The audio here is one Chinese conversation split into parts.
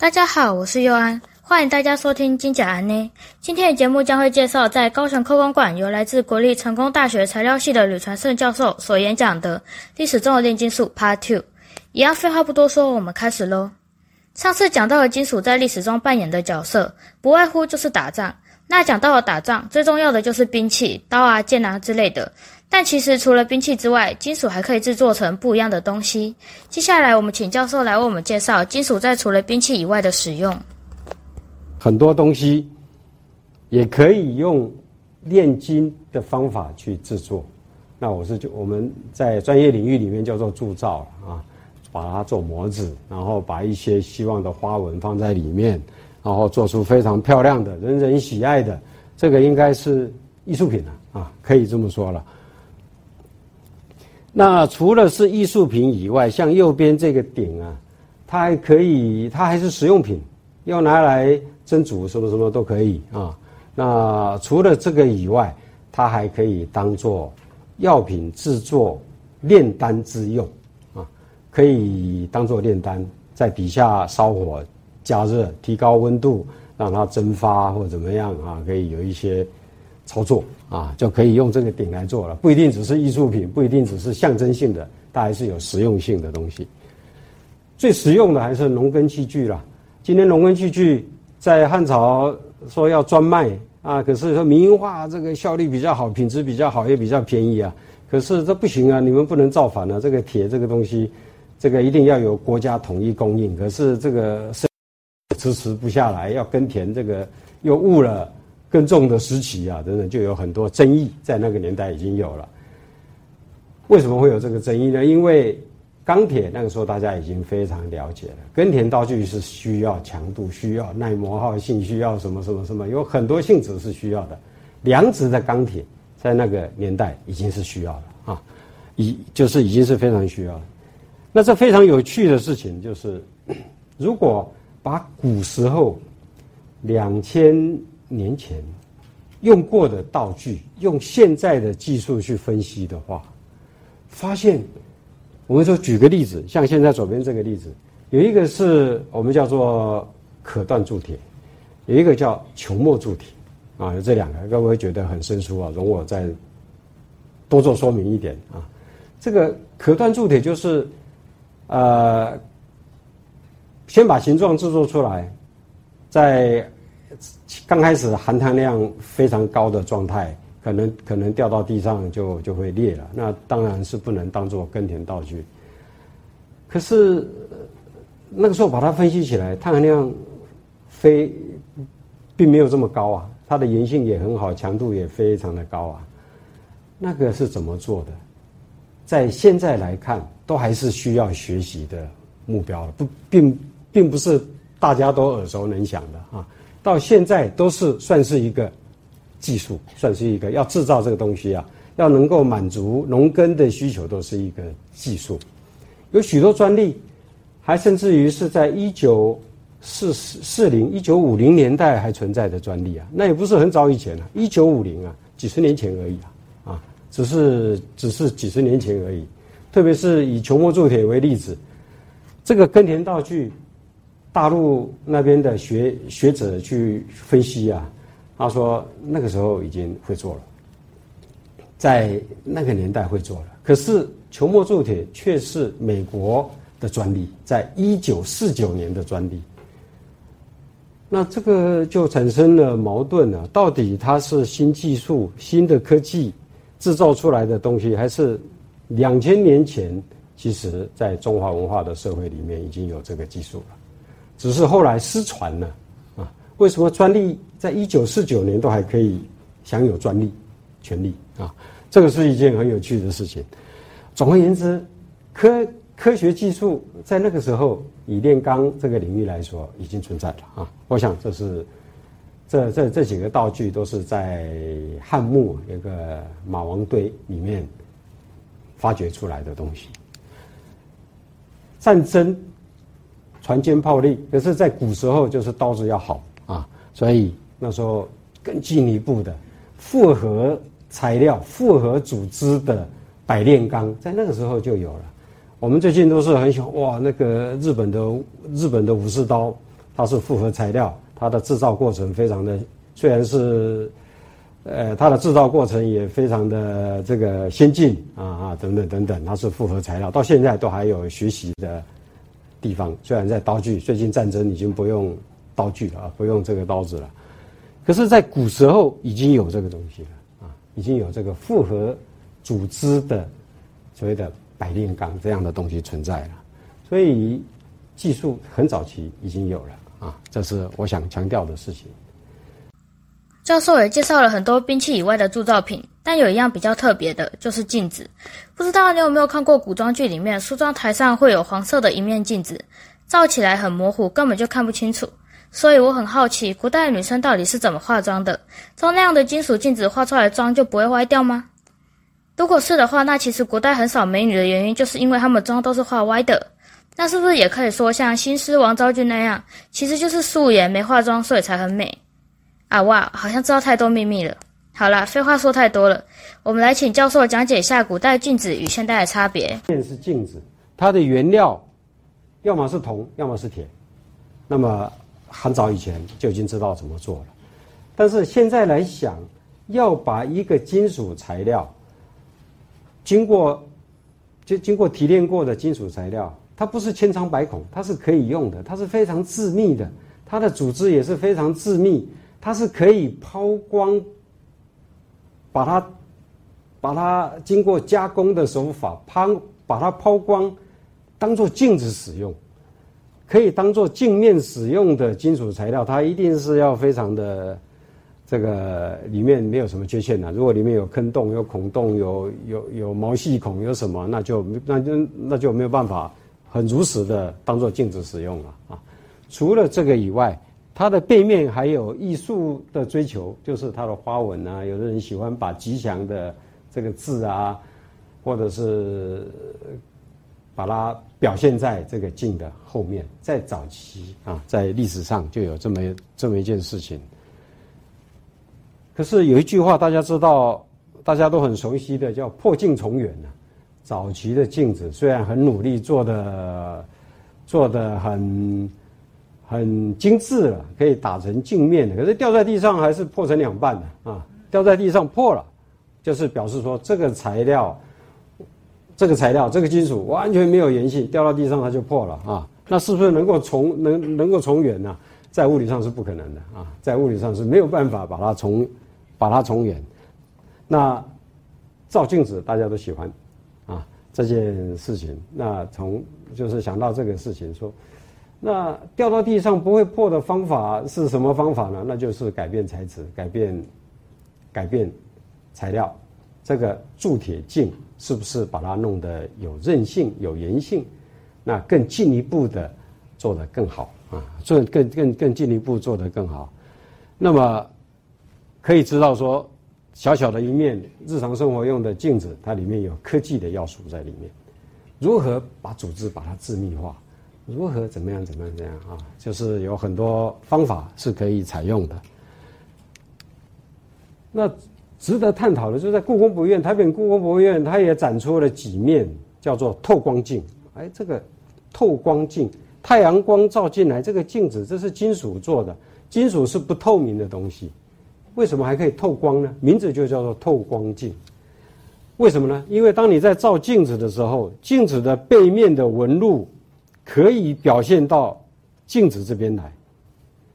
大家好，我是佑安，欢迎大家收听金甲安呢。今天的节目将会介绍在高雄科工馆由来自国立成功大学材料系的吕传胜教授所演讲的历史中的炼金术 Part Two。一样废话不多说，我们开始喽。上次讲到了金属在历史中扮演的角色，不外乎就是打仗。那讲到了打仗，最重要的就是兵器，刀啊、剑啊之类的。但其实除了兵器之外，金属还可以制作成不一样的东西。接下来我们请教授来为我们介绍金属在除了兵器以外的使用。很多东西也可以用炼金的方法去制作。那我是就我们在专业领域里面叫做铸造啊，把它做模子，然后把一些希望的花纹放在里面，然后做出非常漂亮的、人人喜爱的，这个应该是艺术品了啊，可以这么说了。那除了是艺术品以外，像右边这个鼎啊，它还可以，它还是实用品，要拿来蒸煮什么什么都可以啊。那除了这个以外，它还可以当做药品制作炼丹之用啊，可以当做炼丹，在底下烧火加热，提高温度，让它蒸发或怎么样啊，可以有一些。操作啊，就可以用这个鼎来做了，不一定只是艺术品，不一定只是象征性的，它还是有实用性的东西。最实用的还是农耕器具了。今天农耕器具在汉朝说要专卖啊，可是说民营化这个效率比较好，品质比较好，也比较便宜啊。可是这不行啊，你们不能造反啊！这个铁这个东西，这个一定要有国家统一供应。可是这个迟迟不下来，要耕田这个又误了。耕种的时期啊，等等，就有很多争议，在那个年代已经有了。为什么会有这个争议呢？因为钢铁那个时候大家已经非常了解了，耕田刀具是需要强度、需要耐磨耗性、需要什么什么什么，有很多性质是需要的。良质的钢铁在那个年代已经是需要了啊，已就是已经是非常需要了。那这非常有趣的事情就是，如果把古时候两千。年前用过的道具，用现在的技术去分析的话，发现我们说举个例子，像现在左边这个例子，有一个是我们叫做可断铸铁，有一个叫球墨铸铁，啊，有这两个，各位觉得很生疏啊，容我再多做说明一点啊。这个可断铸铁就是，呃，先把形状制作出来，在。刚开始含碳量非常高的状态，可能可能掉到地上就就会裂了。那当然是不能当做耕田道具。可是那个时候把它分析起来，碳含量非并没有这么高啊，它的粘性也很好，强度也非常的高啊。那个是怎么做的？在现在来看，都还是需要学习的目标了，不并并不是大家都耳熟能详的啊。到现在都是算是一个技术，算是一个要制造这个东西啊，要能够满足农耕的需求，都是一个技术。有许多专利，还甚至于是在一九四四零、一九五零年代还存在的专利啊，那也不是很早以前了，一九五零啊，几十年前而已啊，啊，只是只是几十年前而已。特别是以球磨铸铁为例子，这个耕田道具。大陆那边的学学者去分析啊，他说那个时候已经会做了，在那个年代会做了。可是球墨铸铁却是美国的专利，在一九四九年的专利。那这个就产生了矛盾了，到底它是新技术、新的科技制造出来的东西，还是两千年前其实在中华文化的社会里面已经有这个技术了？只是后来失传了，啊，为什么专利在一九四九年都还可以享有专利权利啊？这个是一件很有趣的事情。总而言之，科科学技术在那个时候以炼钢这个领域来说已经存在了啊。我想这是这这这几个道具都是在汉墓一个马王堆里面发掘出来的东西。战争。船坚炮利，可是，在古时候就是刀子要好啊，所以那时候更进一步的复合材料、复合组织的百炼钢，在那个时候就有了。我们最近都是很喜欢哇，那个日本的日本的武士刀，它是复合材料，它的制造过程非常的，虽然是，呃，它的制造过程也非常的这个先进啊啊等等等等，它是复合材料，到现在都还有学习的地方。虽然在刀具，最近战争已经不用刀具了啊，不用这个刀子了，可是，在古时候已经有这个东西了啊，已经有这个复合组织的所谓的百炼钢这样的东西存在了，所以。技术很早期已经有了啊，这是我想强调的事情。教授也介绍了很多兵器以外的铸造品，但有一样比较特别的，就是镜子。不知道你有没有看过古装剧里面，梳妆台上会有黄色的一面镜子，照起来很模糊，根本就看不清楚。所以我很好奇，古代女生到底是怎么化妆的？照那样的金属镜子画出来的妆就不会歪掉吗？如果是的话，那其实古代很少美女的原因，就是因为她们妆都是画歪的。那是不是也可以说像新诗王昭君那样，其实就是素颜没化妆，所以才很美啊？哇，好像知道太多秘密了。好了，废话说太多了，我们来请教授讲解一下古代镜子与现代的差别。面是镜子，它的原料要么是铜，要么是铁。那么很早以前就已经知道怎么做了，但是现在来想，要把一个金属材料经过就经过提炼过的金属材料。它不是千疮百孔，它是可以用的，它是非常致密的，它的组织也是非常致密，它是可以抛光，把它把它经过加工的手法抛把它抛光，当做镜子使用，可以当做镜面使用的金属材料，它一定是要非常的这个里面没有什么缺陷的。如果里面有坑洞、有孔洞、有有有毛细孔、有什么，那就那就那就没有办法。很如实的当做镜子使用了啊！除了这个以外，它的背面还有艺术的追求，就是它的花纹啊。有的人喜欢把吉祥的这个字啊，或者是把它表现在这个镜的后面。在早期啊，在历史上就有这么这么一件事情。可是有一句话大家知道，大家都很熟悉的，叫“破镜重圆”呢。早期的镜子虽然很努力做的，做的很很精致了，可以打成镜面的，可是掉在地上还是破成两半的啊！掉在地上破了，就是表示说这个材料，这个材料这个金属完全没有延性，掉到地上它就破了啊！那是不是能够重能能够重圆呢？在物理上是不可能的啊，在物理上是没有办法把它重把它重圆。那照镜子大家都喜欢啊。这件事情，那从就是想到这个事情，说，那掉到地上不会破的方法是什么方法呢？那就是改变材质，改变，改变材料。这个铸铁镜是不是把它弄得有韧性、有粘性？那更进一步的做得更好啊，做更更更进一步做得更好。那么可以知道说。小小的一面日常生活用的镜子，它里面有科技的要素在里面。如何把组织把它致密化？如何怎么样怎么样怎么样啊？就是有很多方法是可以采用的。那值得探讨的，就是在故宫博物院，台北故宫博物院，它也展出了几面叫做透光镜。哎，这个透光镜，太阳光照进来，这个镜子这是金属做的，金属是不透明的东西。为什么还可以透光呢？名字就叫做透光镜。为什么呢？因为当你在照镜子的时候，镜子的背面的纹路可以表现到镜子这边来。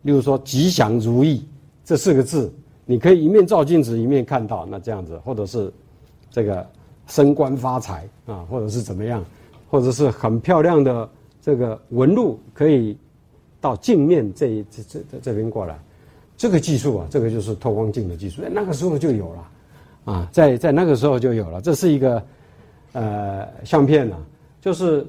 例如说“吉祥如意”这四个字，你可以一面照镜子一面看到。那这样子，或者是这个升官发财啊，或者是怎么样，或者是很漂亮的这个纹路，可以到镜面这一这这这边过来。这个技术啊，这个就是透光镜的技术，那个时候就有了，啊，在在那个时候就有了。这是一个呃相片呢，就是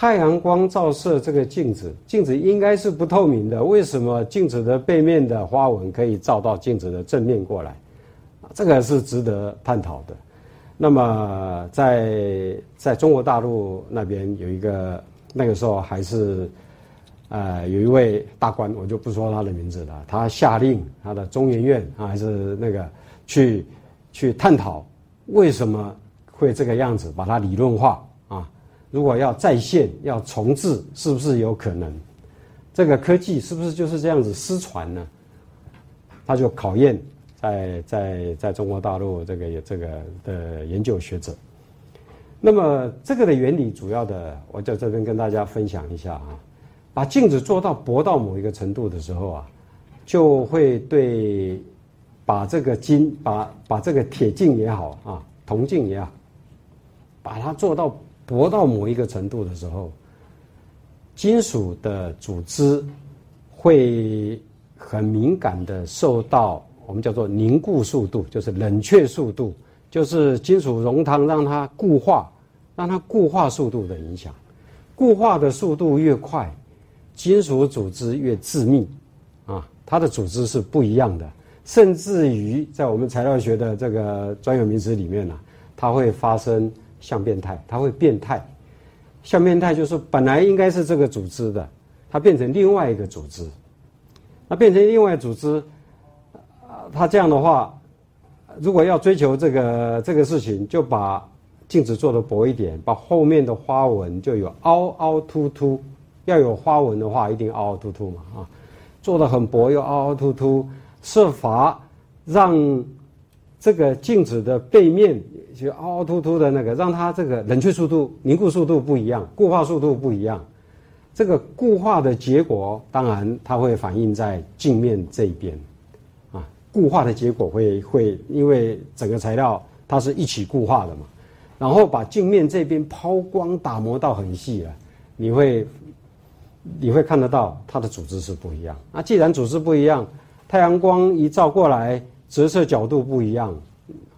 太阳光照射这个镜子，镜子应该是不透明的，为什么镜子的背面的花纹可以照到镜子的正面过来？这个是值得探讨的。那么在在中国大陆那边有一个，那个时候还是。呃，有一位大官，我就不说他的名字了。他下令他的中研院啊，还是那个去去探讨为什么会这个样子，把它理论化。如果要再现、要重置，是不是有可能？这个科技是不是就是这样子失传呢？他就考验在在在中国大陆这个这个的研究学者。那么这个的原理主要的，我在这边跟大家分享一下啊。把镜子做到薄到某一个程度的时候啊，就会对把这个金把把这个铁镜也好啊，铜镜也好，把它做到薄到某一个程度的时候，金属的组织会很敏感的受到我们叫做凝固速度，就是冷却速度，就是金属熔汤让它固化，让它固化速度的影响，固化的速度越快。金属组织越致密，啊，它的组织是不一样的，甚至于在我们材料学的这个专有名词里面呢，它会发生像变态，它会变态。像变态就是本来应该是这个组织的，它变成另外一个组织。那变成另外组织，啊，它这样的话，如果要追求这个这个事情，就把镜子做的薄一点，把后面的花纹就有凹凹凸凸。要有花纹的话，一定凹凹凸凸嘛啊，做的很薄又凹凹凸凸，设法让这个镜子的背面就凹凹凸凸的那个，让它这个冷却速度、凝固速度不一样，固化速度不一样。这个固化的结果，当然它会反映在镜面这一边啊。固化的结果会会因为整个材料它是一起固化的嘛，然后把镜面这边抛光打磨到很细了，你会。你会看得到它的组织是不一样。那既然组织不一样，太阳光一照过来，折射角度不一样，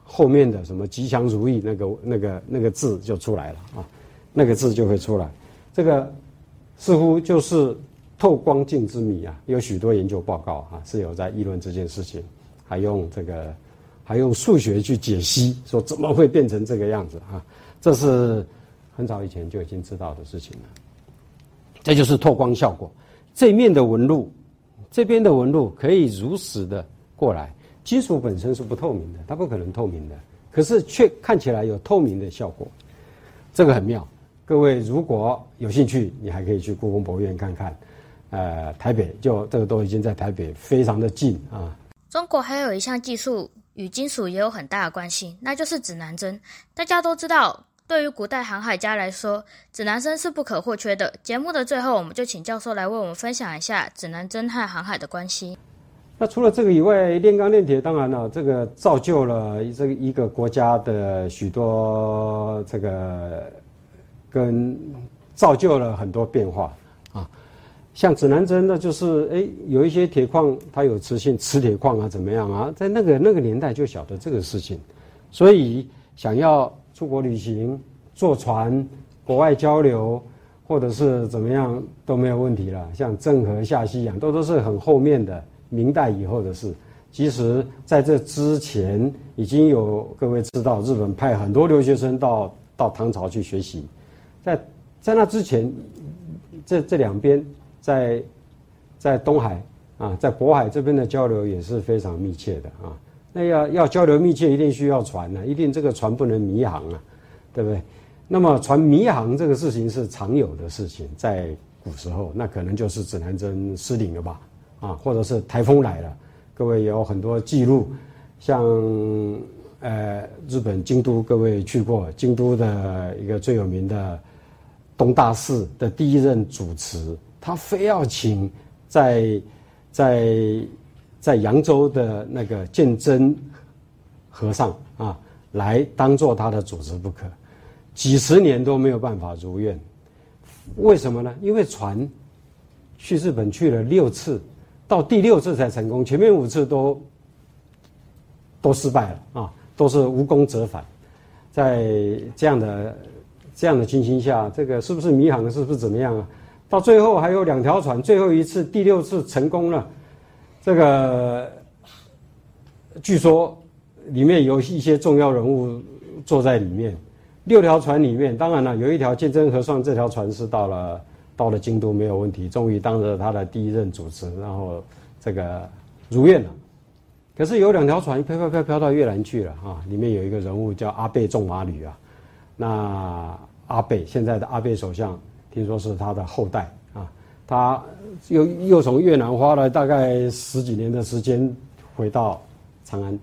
后面的什么吉祥如意那个那个那个字就出来了啊，那个字就会出来。这个似乎就是透光镜之谜啊，有许多研究报告啊是有在议论这件事情，还用这个还用数学去解析，说怎么会变成这个样子啊？这是很早以前就已经知道的事情了。这就是透光效果，这面的纹路，这边的纹路可以如实的过来。金属本身是不透明的，它不可能透明的，可是却看起来有透明的效果，这个很妙。各位如果有兴趣，你还可以去故宫博物院看看。呃，台北就这个都已经在台北非常的近啊。中国还有一项技术与金属也有很大的关系，那就是指南针。大家都知道。对于古代航海家来说，指南针是不可或缺的。节目的最后，我们就请教授来为我们分享一下指南针和航海的关系。那除了这个以外，炼钢炼铁当然了，这个造就了这个一个国家的许多这个跟造就了很多变化啊。像指南针呢，就是哎有一些铁矿它有磁性，磁铁矿啊怎么样啊，在那个那个年代就晓得这个事情，所以想要。出国旅行、坐船、国外交流，或者是怎么样都没有问题了。像郑和下西洋，都都是很后面的明代以后的事。其实在这之前，已经有各位知道，日本派很多留学生到到唐朝去学习。在在那之前，这这两边在在东海啊，在渤海这边的交流也是非常密切的啊。那要要交流密切，一定需要船呢，一定这个船不能迷航啊，对不对？那么船迷航这个事情是常有的事情，在古时候，那可能就是指南针失灵了吧？啊，或者是台风来了，各位有很多记录，像呃日本京都，各位去过京都的一个最有名的东大寺的第一任主持，他非要请在在。在扬州的那个鉴真和尚啊，来当做他的主持不可，几十年都没有办法如愿。为什么呢？因为船去日本去了六次，到第六次才成功，前面五次都都失败了啊，都是无功折返。在这样的这样的情形下，这个是不是迷航？是不是怎么样啊？到最后还有两条船，最后一次第六次成功了。这个据说里面有一些重要人物坐在里面，六条船里面，当然了，有一条鉴真和尚这条船是到了到了京都没有问题，终于当着他的第一任主持，然后这个如愿了。可是有两条船飘飘飘飘到越南去了啊，里面有一个人物叫阿贝仲马吕啊，那阿贝现在的阿贝首相听说是他的后代啊，他又又从越南花了大概十几年的时间回到长安。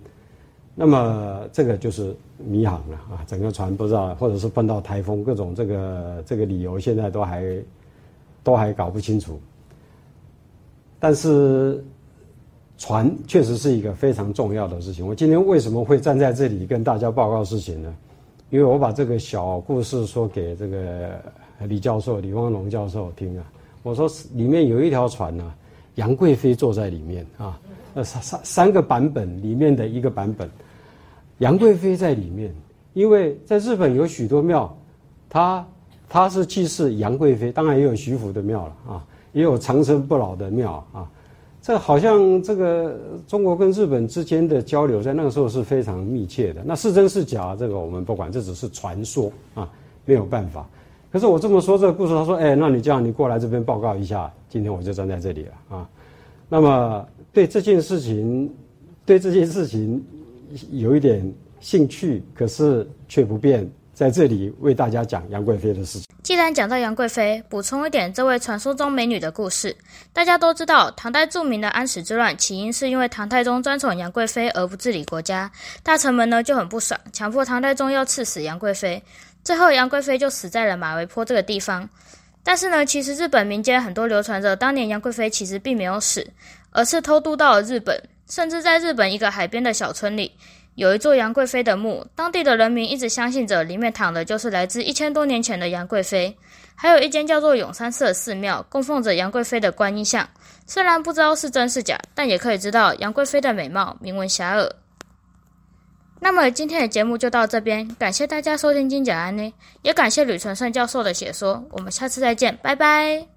那么这个就是迷航了啊！整个船不知道，或者是碰到台风，各种这个这个理由，现在都还都还搞不清楚。但是船确实是一个非常重要的事情。我今天为什么会站在这里跟大家报告事情呢？因为我把这个小故事说给这个李教授、李光龙教授听啊。我说里面有一条船呢，杨贵妃坐在里面啊，呃三三三个版本里面的一个版本。杨贵妃在里面，因为在日本有许多庙，他他是祭祀杨贵妃，当然也有徐福的庙了啊，也有长生不老的庙啊。这好像这个中国跟日本之间的交流，在那个时候是非常密切的。那是真是假，这个我们不管，这只是传说啊，没有办法。可是我这么说这个故事，他说：“哎，那你这样，你过来这边报告一下，今天我就站在这里了啊。”那么对这件事情，对这件事情。有一点兴趣，可是却不便在这里为大家讲杨贵妃的事情。既然讲到杨贵妃，补充一点这位传说中美女的故事。大家都知道，唐代著名的安史之乱起因是因为唐太宗专宠杨贵妃而不治理国家，大臣们呢就很不爽，强迫唐太宗要赐死杨贵妃。最后杨贵妃就死在了马嵬坡这个地方。但是呢，其实日本民间很多流传着，当年杨贵妃其实并没有死，而是偷渡到了日本。甚至在日本一个海边的小村里，有一座杨贵妃的墓，当地的人民一直相信着里面躺的就是来自一千多年前的杨贵妃。还有一间叫做永山寺的寺庙，供奉着杨贵妃的观音像。虽然不知道是真是假，但也可以知道杨贵妃的美貌名闻遐迩。那么今天的节目就到这边，感谢大家收听金甲安呢，也感谢吕纯胜教授的解说。我们下次再见，拜拜。